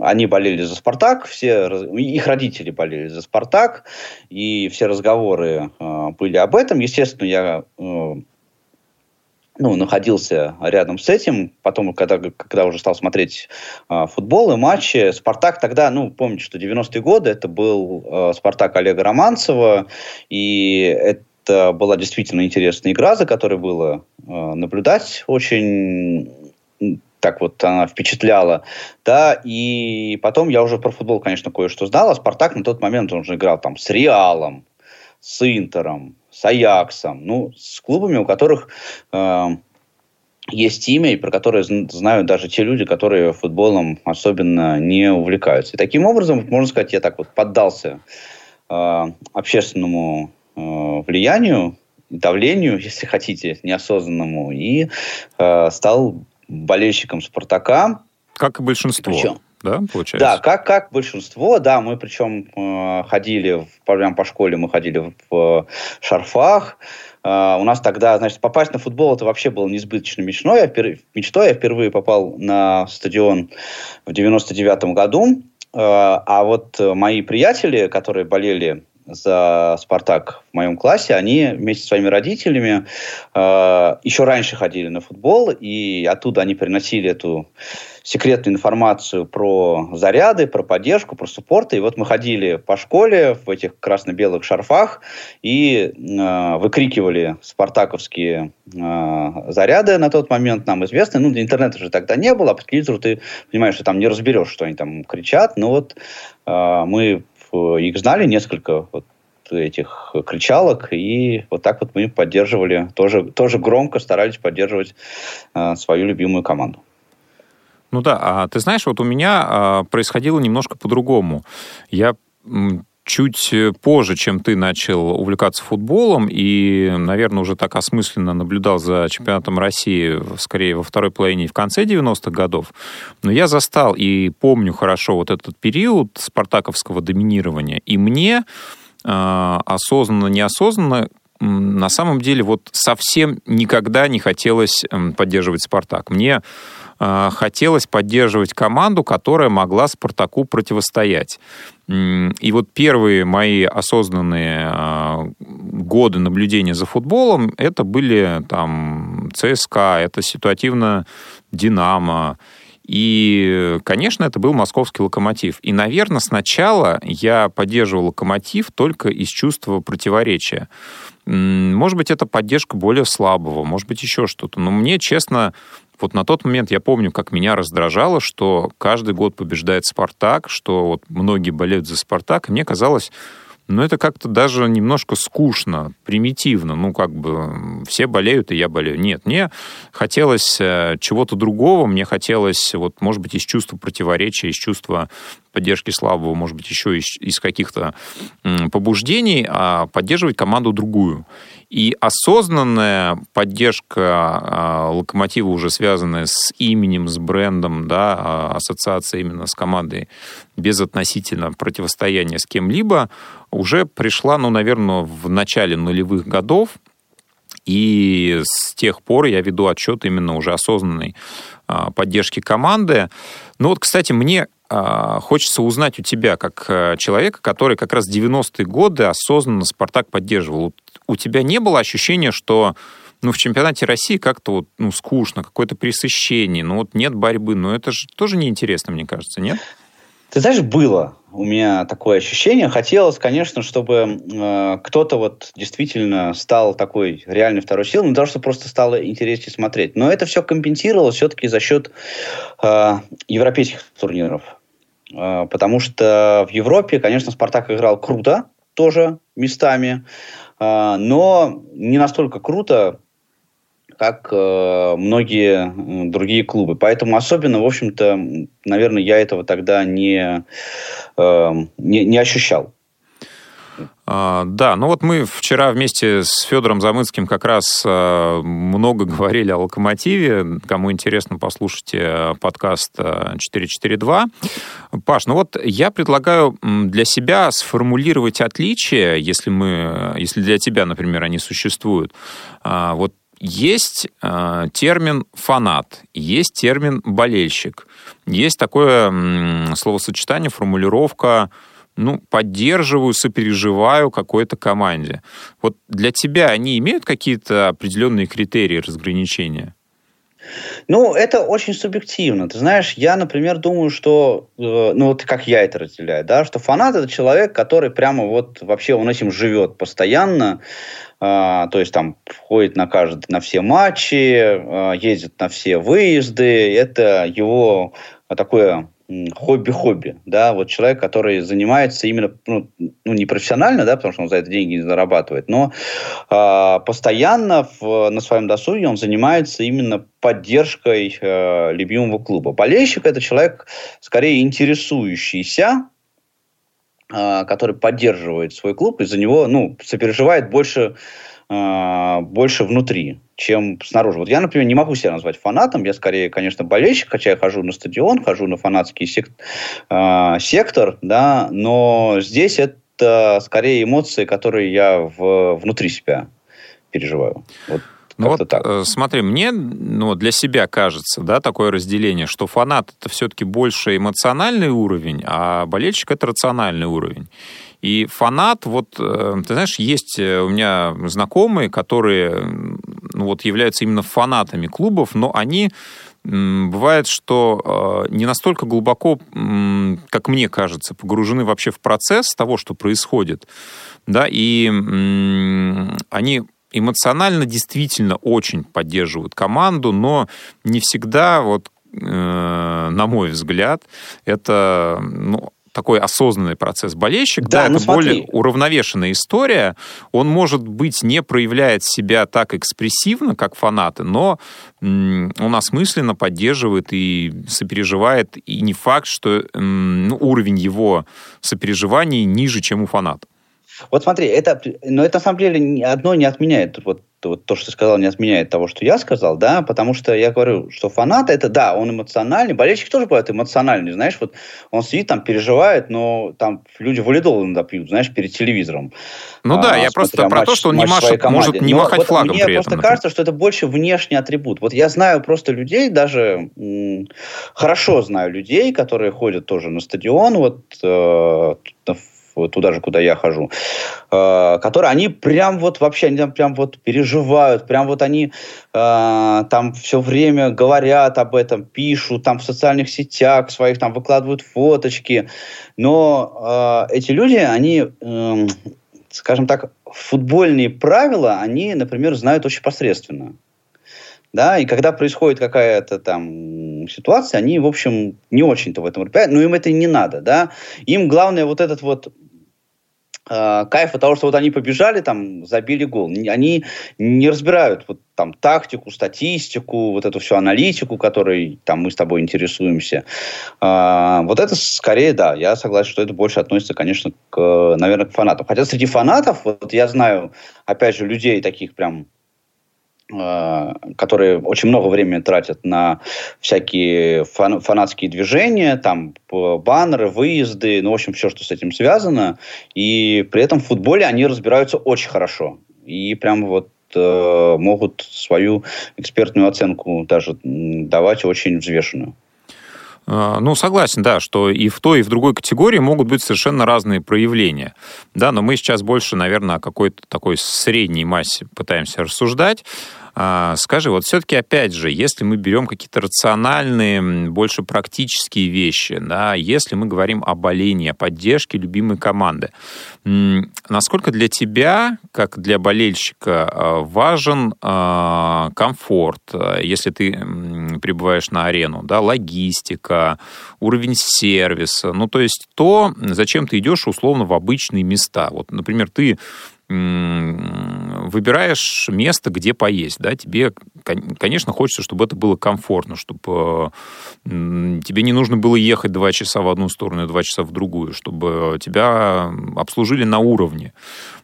они болели за «Спартак», все, их родители болели за «Спартак», и все разговоры э, были об этом. Естественно, я э, ну, находился рядом с этим. Потом, когда, когда уже стал смотреть э, футбол и матчи, «Спартак» тогда, ну, помните, что 90-е годы, это был э, «Спартак» Олега Романцева, и это была действительно интересная игра, за которой было э, наблюдать очень так вот она впечатляла, да, и потом я уже про футбол, конечно, кое-что знал, а Спартак на тот момент он уже играл там с Реалом, с Интером, с Аяксом, ну, с клубами, у которых э, есть имя, и про которые знают даже те люди, которые футболом особенно не увлекаются. И таким образом, можно сказать, я так вот поддался э, общественному э, влиянию, давлению, если хотите, неосознанному, и э, стал болельщиком «Спартака». Как и большинство. Причем, да, получается? Да, как, как большинство, да, мы причем э, ходили, в, прямо по школе мы ходили в, в шарфах, Uh, у нас тогда, значит, попасть на футбол это вообще было несбыточной мечтой. Я, впер... мечтой. я впервые попал на стадион в 99 году. Uh, а вот мои приятели, которые болели за «Спартак» в моем классе, они вместе с своими родителями э, еще раньше ходили на футбол, и оттуда они приносили эту секретную информацию про заряды, про поддержку, про суппорт. И вот мы ходили по школе в этих красно-белых шарфах и э, выкрикивали спартаковские э, заряды на тот момент, нам известны. Ну, интернета же тогда не было, а по телевизору ты понимаешь, что там не разберешь, что они там кричат. Но вот э, мы их знали несколько вот, этих кричалок, и вот так вот мы поддерживали, тоже, тоже громко старались поддерживать э, свою любимую команду. Ну да, а ты знаешь, вот у меня а, происходило немножко по-другому. Я чуть позже, чем ты начал увлекаться футболом и, наверное, уже так осмысленно наблюдал за чемпионатом России, скорее, во второй половине в конце 90-х годов. Но я застал и помню хорошо вот этот период спартаковского доминирования. И мне э, осознанно, неосознанно на самом деле вот совсем никогда не хотелось поддерживать «Спартак». Мне а, хотелось поддерживать команду, которая могла «Спартаку» противостоять. И вот первые мои осознанные а, годы наблюдения за футболом, это были там ЦСКА, это ситуативно «Динамо», и, конечно, это был московский локомотив. И, наверное, сначала я поддерживал локомотив только из чувства противоречия. Может быть, это поддержка более слабого, может быть, еще что-то. Но мне, честно, вот на тот момент я помню, как меня раздражало, что каждый год побеждает «Спартак», что вот многие болеют за «Спартак», и мне казалось, ну, это как-то даже немножко скучно, примитивно. Ну, как бы все болеют, и я болею. Нет, мне хотелось э, чего-то другого, мне хотелось, вот, может быть, из чувства противоречия, из чувства поддержки слабого, может быть, еще из, из каких-то побуждений, а поддерживать команду другую. И осознанная поддержка а, локомотива, уже связанная с именем, с брендом, да, а, ассоциация именно с командой, без относительно противостояния с кем-либо, уже пришла, ну, наверное, в начале нулевых годов. И с тех пор я веду отчет именно уже осознанной а, поддержки команды. Ну вот, кстати, мне хочется узнать у тебя, как э, человека, который как раз 90-е годы осознанно «Спартак» поддерживал у тебя не было ощущения, что ну, в чемпионате России как-то вот, ну, скучно, какое-то пресыщение, ну, вот нет борьбы, но это же тоже неинтересно, мне кажется, нет? Ты знаешь, было у меня такое ощущение. Хотелось, конечно, чтобы э, кто-то вот действительно стал такой реальной второй силой, но того, что просто стало интереснее смотреть. Но это все компенсировалось все-таки за счет э, европейских турниров. Э, потому что в Европе, конечно, Спартак играл круто тоже местами. А, но не настолько круто, как э, многие другие клубы. Поэтому особенно, в общем-то, наверное, я этого тогда не, э, не, не ощущал. А, да, ну вот мы вчера вместе с Федором Замыцким как раз а, много говорили о «Локомотиве». Кому интересно, послушайте э, подкаст 442. Э, Паш, ну вот я предлагаю для себя сформулировать отличия, если, мы, если для тебя, например, они существуют. А, вот есть термин «фанат», есть термин «болельщик», есть такое словосочетание, формулировка ну, поддерживаю, сопереживаю какой-то команде. Вот для тебя они имеют какие-то определенные критерии разграничения? Ну, это очень субъективно. Ты знаешь, я, например, думаю, что, э, ну вот как я это разделяю, да, что фанат это человек, который прямо вот вообще он этим живет постоянно, э, то есть там ходит на каждый, на все матчи, э, ездит на все выезды, это его такое хобби-хобби, да, вот человек, который занимается именно, ну, ну, не профессионально, да, потому что он за это деньги не зарабатывает, но э, постоянно в, на своем досуге он занимается именно поддержкой э, любимого клуба. Болельщик – это человек, скорее, интересующийся, э, который поддерживает свой клуб, и за него, ну, сопереживает больше, э, больше внутри чем снаружи. Вот я, например, не могу себя назвать фанатом, я скорее, конечно, болельщик, хотя я хожу на стадион, хожу на фанатский сек- э, сектор, да, но здесь это скорее эмоции, которые я в, внутри себя переживаю. Вот Ну вот, так. э, смотри, мне ну, для себя кажется, да, такое разделение, что фанат это все-таки больше эмоциональный уровень, а болельщик это рациональный уровень. И фанат, вот, э, ты знаешь, есть э, у меня знакомые, которые ну, вот, являются именно фанатами клубов, но они бывает, что не настолько глубоко, как мне кажется, погружены вообще в процесс того, что происходит, да, и они эмоционально действительно очень поддерживают команду, но не всегда, вот, э, на мой взгляд, это ну, такой осознанный процесс. Болельщик, Да, да, ну это смотри. более уравновешенная история. Он, может быть, не проявляет себя так экспрессивно, как фанаты, но он осмысленно поддерживает и сопереживает. И не факт, что ну, уровень его сопереживаний ниже, чем у фаната. Вот смотри, это, но это на самом деле одно не отменяет, вот, вот то, что ты сказал, не отменяет того, что я сказал, да, потому что я говорю, что фанат, это да, он эмоциональный, болельщик тоже бывает эмоциональный, знаешь, вот он сидит там, переживает, но там люди валидол иногда пьют, знаешь, перед телевизором. Ну да, А, я просто смотря про то, матч- что он не матч машет- может не Но махать вот флагом Мне при просто этом, например. кажется, что это больше внешний атрибут. Вот я знаю просто людей, даже м, хорошо знаю людей, которые ходят тоже на стадион, вот э, туда же, куда я хожу, э, которые, они прям вот вообще, они там прям вот переживают, прям вот они э, там все время говорят об этом, пишут там в социальных сетях своих, там выкладывают фоточки, но э, эти люди, они, эм, скажем так, футбольные правила, они, например, знают очень посредственно. Да, и когда происходит какая-то там ситуация, они, в общем, не очень-то в этом разбираются, но им это не надо, да. Им главное вот этот вот э, кайф от того, что вот они побежали, там, забили гол. Они не разбирают вот там тактику, статистику, вот эту всю аналитику, которой там мы с тобой интересуемся. А, вот это скорее, да, я согласен, что это больше относится, конечно, к, наверное, к фанатам. Хотя среди фанатов, вот я знаю, опять же, людей таких прям э, которые очень много времени тратят на всякие фан- фанатские движения, там баннеры, выезды, ну, в общем, все, что с этим связано. И при этом в футболе они разбираются очень хорошо. И прям вот э, могут свою экспертную оценку даже давать очень взвешенную. А, Ну, согласен, да, что и в той, и в другой категории могут быть совершенно разные проявления. Да, но мы сейчас больше, наверное, о какой-то такой средней массе пытаемся рассуждать. А, Скажи, вот все-таки, опять же, если мы берем какие-то рациональные, больше практические вещи, да, если мы говорим о болении, о поддержке любимой команды, насколько для тебя, как для болельщика, а, важен а, комфорт, если ты прибываешь на арену, да, логистика, уровень сервиса, ну, то есть то, зачем ты идешь условно в обычные места. Вот, например, ты выбираешь место, где поесть, да, тебе, кон- конечно, хочется, чтобы это было комфортно, чтобы э, тебе не нужно было ехать два часа в одну сторону и два часа в другую, чтобы тебя обслужили на уровне.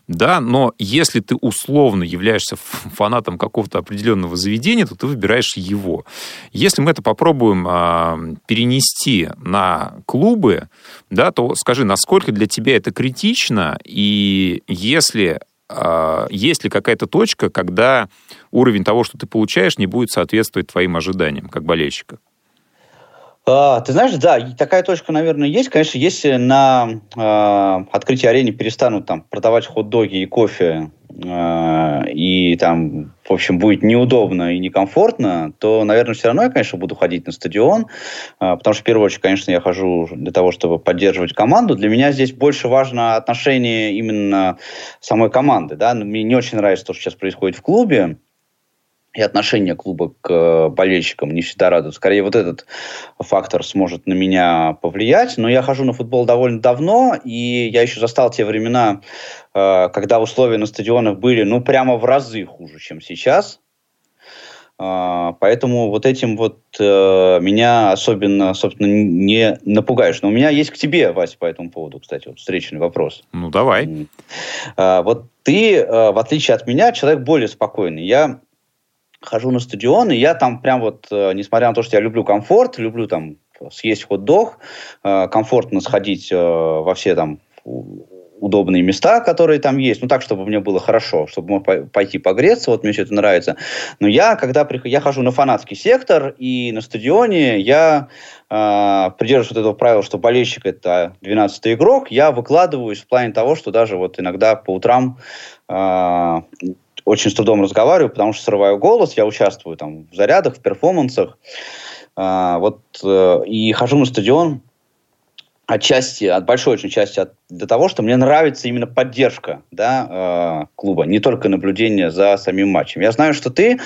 Да, но если ты условно являешься фанатом какого-то определенного заведения, то ты выбираешь его. Если мы это попробуем а, перенести на клубы, да, то скажи, насколько для тебя это критично, и если а, есть ли какая-то точка, когда уровень того, что ты получаешь, не будет соответствовать твоим ожиданиям как болельщика? А, ты знаешь, да, такая точка, наверное, есть. Конечно, если на э, открытии арены перестанут там продавать хот-доги и кофе, э, и там, в общем, будет неудобно и некомфортно, то, наверное, все равно я, конечно, буду ходить на стадион, э, потому что, в первую очередь, конечно, я хожу для того, чтобы поддерживать команду. Для меня здесь больше важно отношение именно самой команды. Да? Мне не очень нравится то, что сейчас происходит в клубе, и отношение клуба к э, болельщикам не всегда радует. Скорее, вот этот фактор сможет на меня повлиять. Но я хожу на футбол довольно давно, и я еще застал те времена, э, когда условия на стадионах были, ну, прямо в разы хуже, чем сейчас. А, Поэтому вот этим вот э, меня особенно, собственно, не напугаешь. Но у меня есть к тебе, Вася, по этому поводу, кстати, вот встречный вопрос. Ну, давай. Вот ты, э, в отличие от меня, человек более спокойный. Я хожу на стадион, и я там прям вот, э, несмотря на то, что я люблю комфорт, люблю там съесть хот-дог, э, комфортно сходить э, во все там удобные места, которые там есть, ну так, чтобы мне было хорошо, чтобы мог пойти погреться, вот мне все это нравится. Но я, когда прихожу, я хожу на фанатский сектор, и на стадионе я э, придерживаюсь вот этого правила, что болельщик это 12-й игрок, я выкладываюсь в плане того, что даже вот иногда по утрам очень с трудом разговариваю, потому что срываю голос, я участвую там в зарядах, в перформансах, э, вот, э, и хожу на стадион, отчасти, от большой очень части от, для того, что мне нравится именно поддержка да, э, клуба, не только наблюдение за самим матчем. Я знаю, что ты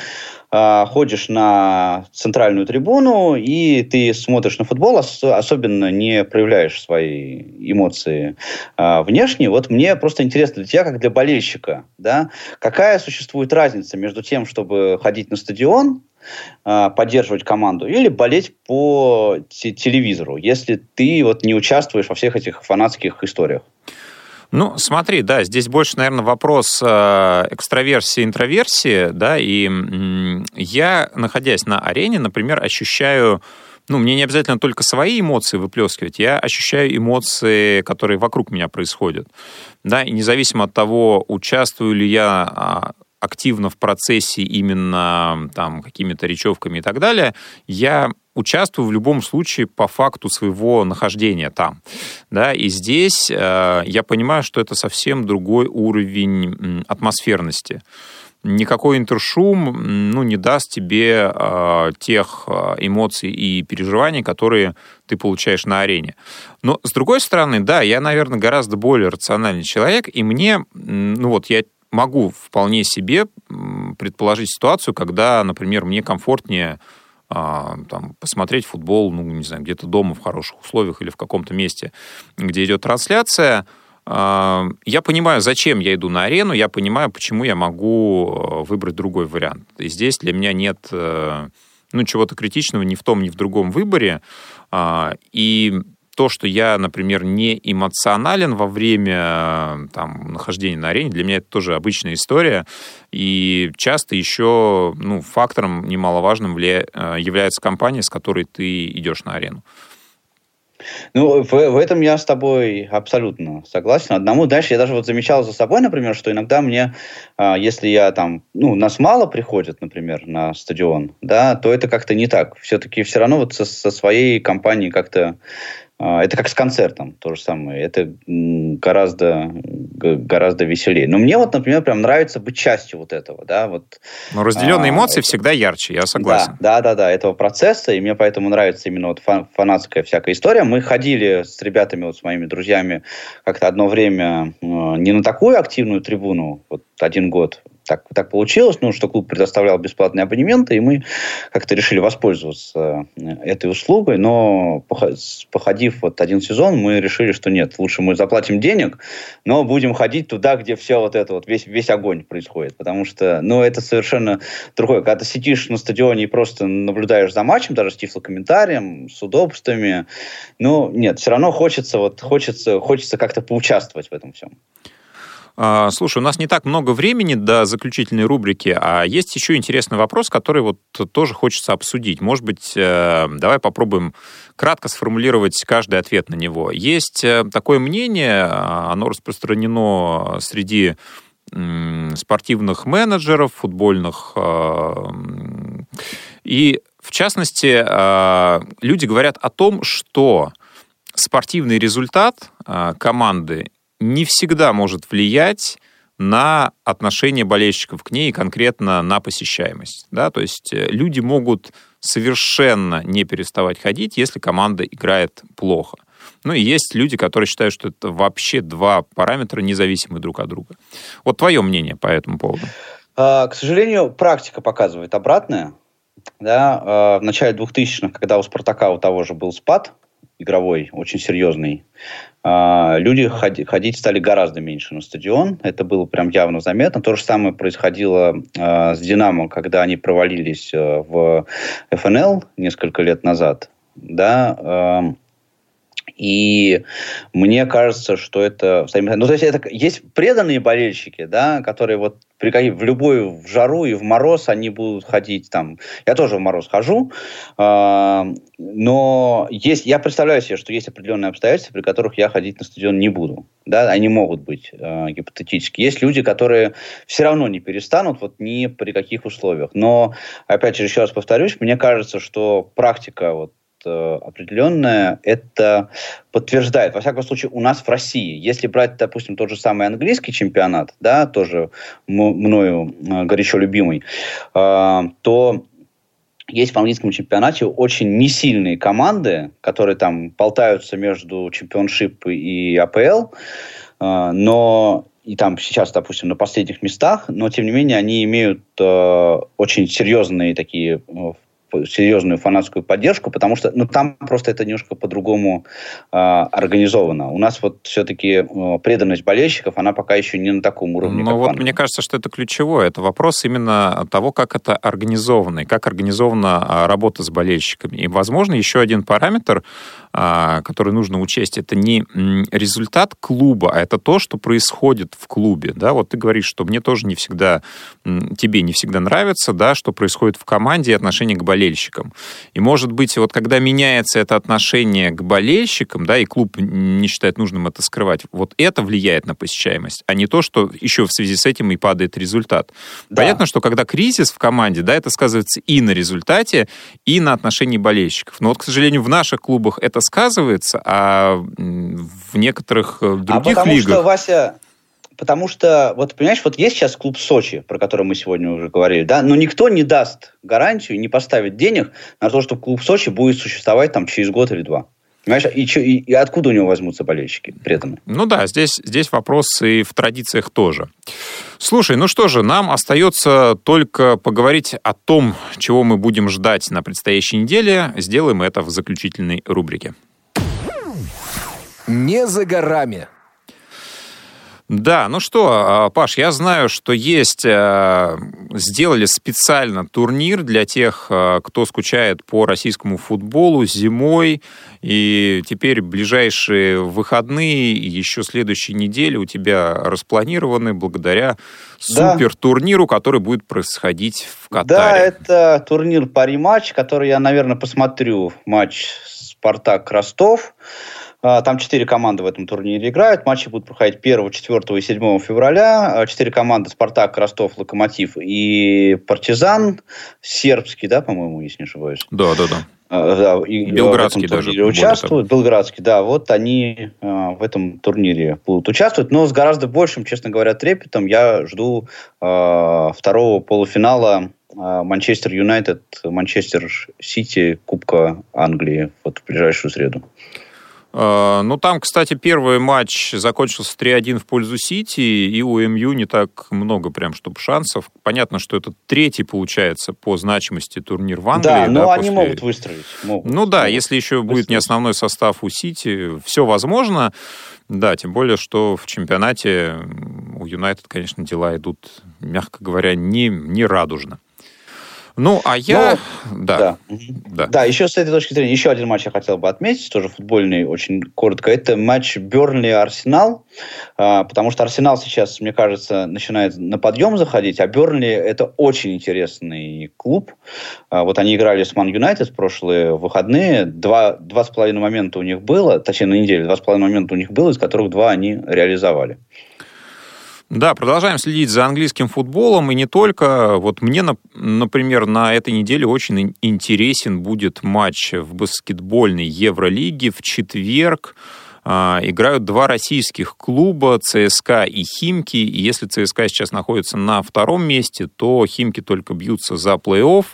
э, ходишь на центральную трибуну и ты смотришь на футбол, ос- особенно не проявляешь свои эмоции э, внешне. Вот мне просто интересно для тебя, как для болельщика, да, какая существует разница между тем, чтобы ходить на стадион поддерживать команду или болеть по телевизору, если ты вот не участвуешь во всех этих фанатских историях? Ну, смотри, да, здесь больше, наверное, вопрос э, экстраверсии, интроверсии, да, и я, находясь на арене, например, ощущаю ну, мне не обязательно только свои эмоции выплескивать, я ощущаю эмоции, которые вокруг меня происходят. Да, и независимо от того, участвую ли я а, активно в процессе именно там какими-то речевками и так далее, я участвую в любом случае по факту своего нахождения там. Да, и здесь э, я понимаю, что это совсем другой уровень атмосферности. Никакой интершум ну, не даст тебе э, тех э, эмоций и переживаний, которые ты получаешь на арене. Но, с другой стороны, да, я, наверное, гораздо более рациональный человек, и мне, ну вот, я могу вполне себе предположить ситуацию, когда, например, мне комфортнее а, там, посмотреть футбол, ну, не знаю, где-то дома в хороших условиях или в каком-то месте, где идет трансляция. А, я понимаю, зачем я иду на арену, я понимаю, почему я могу э, выбрать другой вариант. И здесь для меня нет э, ну, чего-то критичного ни в том, ни в другом выборе. А, и то, что я, например, не эмоционален во время там, нахождения на арене, для меня это тоже обычная история. И часто еще ну, фактором немаловажным. Э, является компания, с которой ты идешь на арену. Ну, в, в этом я с тобой абсолютно согласен. Одному дальше я даже вот замечал за собой, например, что иногда мне, а, если я там, ну, нас мало приходит, например, на стадион, да, то это как-то не так. Все-таки все равно вот со, со своей компанией как-то это как с концертом, то же самое. Это гораздо, гораздо веселее. Но мне вот, например, прям нравится быть частью вот этого, да, вот. Но разделенные а, эмоции это... всегда ярче, я согласен. Да, да, да, да, этого процесса, и мне поэтому нравится именно вот фанатская всякая история. Мы ходили с ребятами, вот с моими друзьями, как-то одно время э, не на такую активную трибуну, вот один год так, так получилось, ну, что клуб предоставлял бесплатные абонементы, и мы как-то решили воспользоваться э, этой услугой, но походив вот один сезон, мы решили, что нет, лучше мы заплатим денег, но будем ходить туда, где все вот это вот, весь, весь огонь происходит, потому что, ну, это совершенно другое. Когда ты сидишь на стадионе и просто наблюдаешь за матчем, даже с тифлокомментарием, с удобствами, ну, нет, все равно хочется вот, хочется, хочется как-то поучаствовать в этом всем. А, слушай, у нас не так много времени до заключительной рубрики, а есть еще интересный вопрос, который вот тоже хочется обсудить. Может быть, э, давай попробуем кратко сформулировать каждый ответ на него. Есть э, такое мнение, а, оно распространено среди спортивных менеджеров, футбольных. А, и, в частности, люди говорят о том, что спортивный результат команды не всегда может влиять на отношение болельщиков к ней и конкретно на посещаемость. Да? То есть э, люди могут совершенно не переставать ходить, если команда играет плохо. Ну и есть люди, которые считают, что это вообще два параметра, независимые друг от друга. Вот твое мнение по этому поводу. А, к сожалению, практика показывает обратное. Да, а, в начале 2000-х, когда у «Спартака» у того же был спад игровой, очень серьезный, а, люди ходи, ходить стали гораздо меньше на стадион. Это было прям явно заметно. То же самое происходило э, с «Динамо», когда они провалились э, в ФНЛ несколько лет назад. Да, э, И мне кажется, что это... Ну, то есть, это есть преданные болельщики, да, которые вот при, в любую в жару и в мороз они будут ходить там. Я тоже в мороз хожу, э, но есть, я представляю себе, что есть определенные обстоятельства, при которых я ходить на стадион не буду. Да, они могут быть э, гипотетически. Есть люди, которые все равно не перестанут, вот ни при каких условиях. Но, опять же, еще раз повторюсь, мне кажется, что практика вот Э, определенное, это подтверждает. Во всяком случае, у нас в России, если брать, допустим, тот же самый английский чемпионат, да, тоже мною э, горячо любимый, э, то есть в английском чемпионате очень несильные команды, которые там болтаются между чемпионшип и АПЛ, но и там сейчас, допустим, на последних местах, но тем не менее они имеют э, очень серьезные такие серьезную фанатскую поддержку, потому что ну, там просто это немножко по-другому э, организовано. У нас вот все-таки э, преданность болельщиков, она пока еще не на таком уровне. Ну вот мне кажется, что это ключевое. Это вопрос именно того, как это организовано, и как организована а, работа с болельщиками. И, возможно, еще один параметр, а, который нужно учесть, это не результат клуба, а это то, что происходит в клубе. Да? Вот ты говоришь, что мне тоже не всегда, тебе не всегда нравится, да, что происходит в команде и отношение к болельщикам. И, может быть, вот когда меняется это отношение к болельщикам, да, и клуб не считает нужным это скрывать, вот это влияет на посещаемость, а не то, что еще в связи с этим и падает результат. Да. Понятно, что когда кризис в команде, да, это сказывается и на результате, и на отношении болельщиков. Но вот, к сожалению, в наших клубах это сказывается, а в некоторых э, других а потому лигах... Что, Вася, потому что, вот понимаешь, вот есть сейчас клуб Сочи, про который мы сегодня уже говорили, да, но никто не даст гарантию, не поставит денег на то, что клуб Сочи будет существовать там через год или два. Понимаешь, и, и, и откуда у него возьмутся болельщики преданные? Ну да, здесь, здесь вопрос и в традициях тоже. Слушай, ну что же, нам остается только поговорить о том, чего мы будем ждать на предстоящей неделе. Сделаем это в заключительной рубрике. Не за горами. Да, ну что, а, Паш, я знаю, что есть, э, сделали специально турнир для тех, э, кто скучает по российскому футболу зимой, и теперь ближайшие выходные и еще следующие недели у тебя распланированы благодаря да. супер турниру, который будет происходить в Катаре. Да, это турнир пари-матч, который я, наверное, посмотрю матч Спартак Ростов. А, там четыре команды в этом турнире играют. Матчи будут проходить 1, 4 и 7 февраля. А, четыре команды «Спартак», «Ростов», «Локомотив» и «Партизан». Сербский, да, по-моему, если не ошибаюсь? Да, да, да. А, да, и Белградский даже участвуют. Белградский, да, вот они э, в этом турнире будут участвовать, но с гораздо большим, честно говоря, трепетом я жду э, второго полуфинала Манчестер Юнайтед, Манчестер Сити, Кубка Англии вот в ближайшую среду. А, ну, там, кстати, первый матч закончился 3-1 в пользу Сити, и у МЮ не так много прям, чтобы шансов. Понятно, что это третий, получается, по значимости турнир в Англии. Да, но да, они после... могут выстроить. Могут. Ну да, если еще выстроить. будет не основной состав у Сити, все возможно. Да, тем более, что в чемпионате у Юнайтед, конечно, дела идут, мягко говоря, не, не радужно. Ну, а я... Но, да. Да. да. Да, еще с этой точки зрения, еще один матч я хотел бы отметить, тоже футбольный, очень коротко. Это матч Бернли-Арсенал, а, потому что Арсенал сейчас, мне кажется, начинает на подъем заходить, а Бернли это очень интересный клуб. А, вот они играли с Ман Юнайтед в прошлые выходные. Два, два с половиной момента у них было, точнее, на неделе, два с половиной момента у них было, из которых два они реализовали. Да, продолжаем следить за английским футболом, и не только. Вот мне, например, на этой неделе очень интересен будет матч в баскетбольной Евролиге в четверг. А, играют два российских клуба, ЦСКА и Химки. И если ЦСКА сейчас находится на втором месте, то Химки только бьются за плей-офф.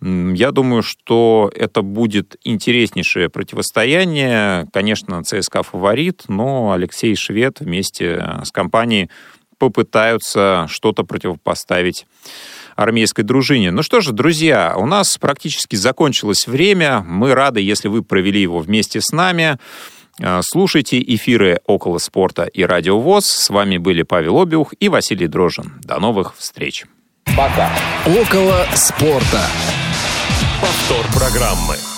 Я думаю, что это будет интереснейшее противостояние. Конечно, ЦСКА фаворит, но Алексей Швед вместе с компанией попытаются что-то противопоставить армейской дружине. Ну что же, друзья, у нас практически закончилось время. Мы рады, если вы провели его вместе с нами. А, слушайте эфиры «Около спорта» и «Радио ВОЗ». С вами были Павел Обиух и Василий Дрожин. До новых встреч. Пока. «Около спорта». Повтор программы.